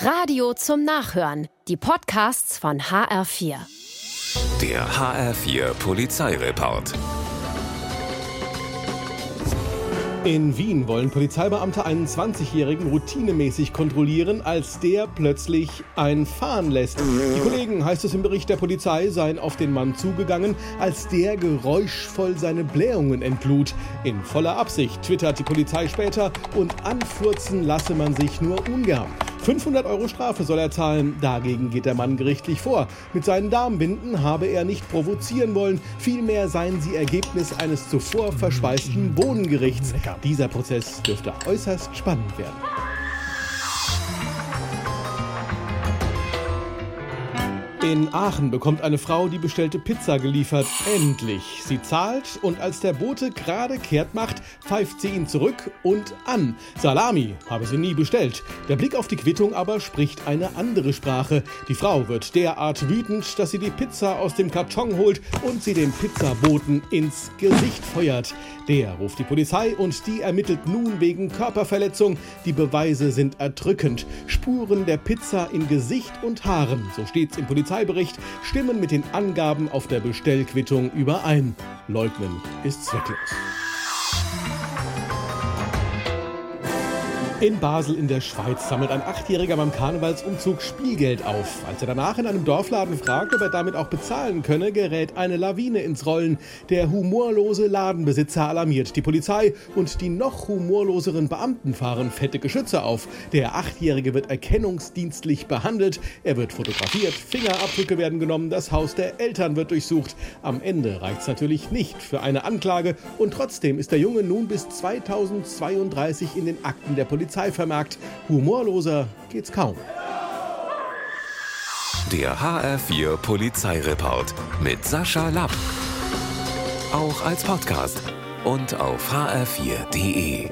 Radio zum Nachhören. Die Podcasts von HR4. Der HR4 Polizeireport. In Wien wollen Polizeibeamte einen 20-Jährigen routinemäßig kontrollieren, als der plötzlich ein Fahren lässt. Die Kollegen, heißt es im Bericht der Polizei, seien auf den Mann zugegangen, als der geräuschvoll seine Blähungen entlud. In voller Absicht, twittert die Polizei später, und anfurzen lasse man sich nur ungern. 500 Euro Strafe soll er zahlen. Dagegen geht der Mann gerichtlich vor. Mit seinen Darmbinden habe er nicht provozieren wollen. Vielmehr seien sie Ergebnis eines zuvor verspeisten Bodengerichts. Dieser Prozess dürfte äußerst spannend werden. In Aachen bekommt eine Frau die bestellte Pizza geliefert. Endlich. Sie zahlt und als der Bote gerade kehrt macht, pfeift sie ihn zurück und an. Salami habe sie nie bestellt. Der Blick auf die Quittung aber spricht eine andere Sprache. Die Frau wird derart wütend, dass sie die Pizza aus dem Karton holt und sie dem Pizzaboten ins Gesicht feuert. Der ruft die Polizei und die ermittelt nun wegen Körperverletzung. Die Beweise sind erdrückend. Spuren der Pizza in Gesicht und Haaren, so steht's im Polizeibericht, stimmen mit den Angaben auf der Bestellquittung überein. Leugnen ist zwecklos. In Basel in der Schweiz sammelt ein Achtjähriger beim Karnevalsumzug Spielgeld auf. Als er danach in einem Dorfladen fragt, ob er damit auch bezahlen könne, gerät eine Lawine ins Rollen. Der humorlose Ladenbesitzer alarmiert die Polizei und die noch humorloseren Beamten fahren fette Geschütze auf. Der Achtjährige wird erkennungsdienstlich behandelt. Er wird fotografiert, Fingerabdrücke werden genommen, das Haus der Eltern wird durchsucht. Am Ende reicht es natürlich nicht für eine Anklage und trotzdem ist der Junge nun bis 2032 in den Akten der Polizei vermerkt. Humorloser geht's kaum. Der HR4 Polizeireport mit Sascha Lapp. Auch als Podcast und auf hr4.de.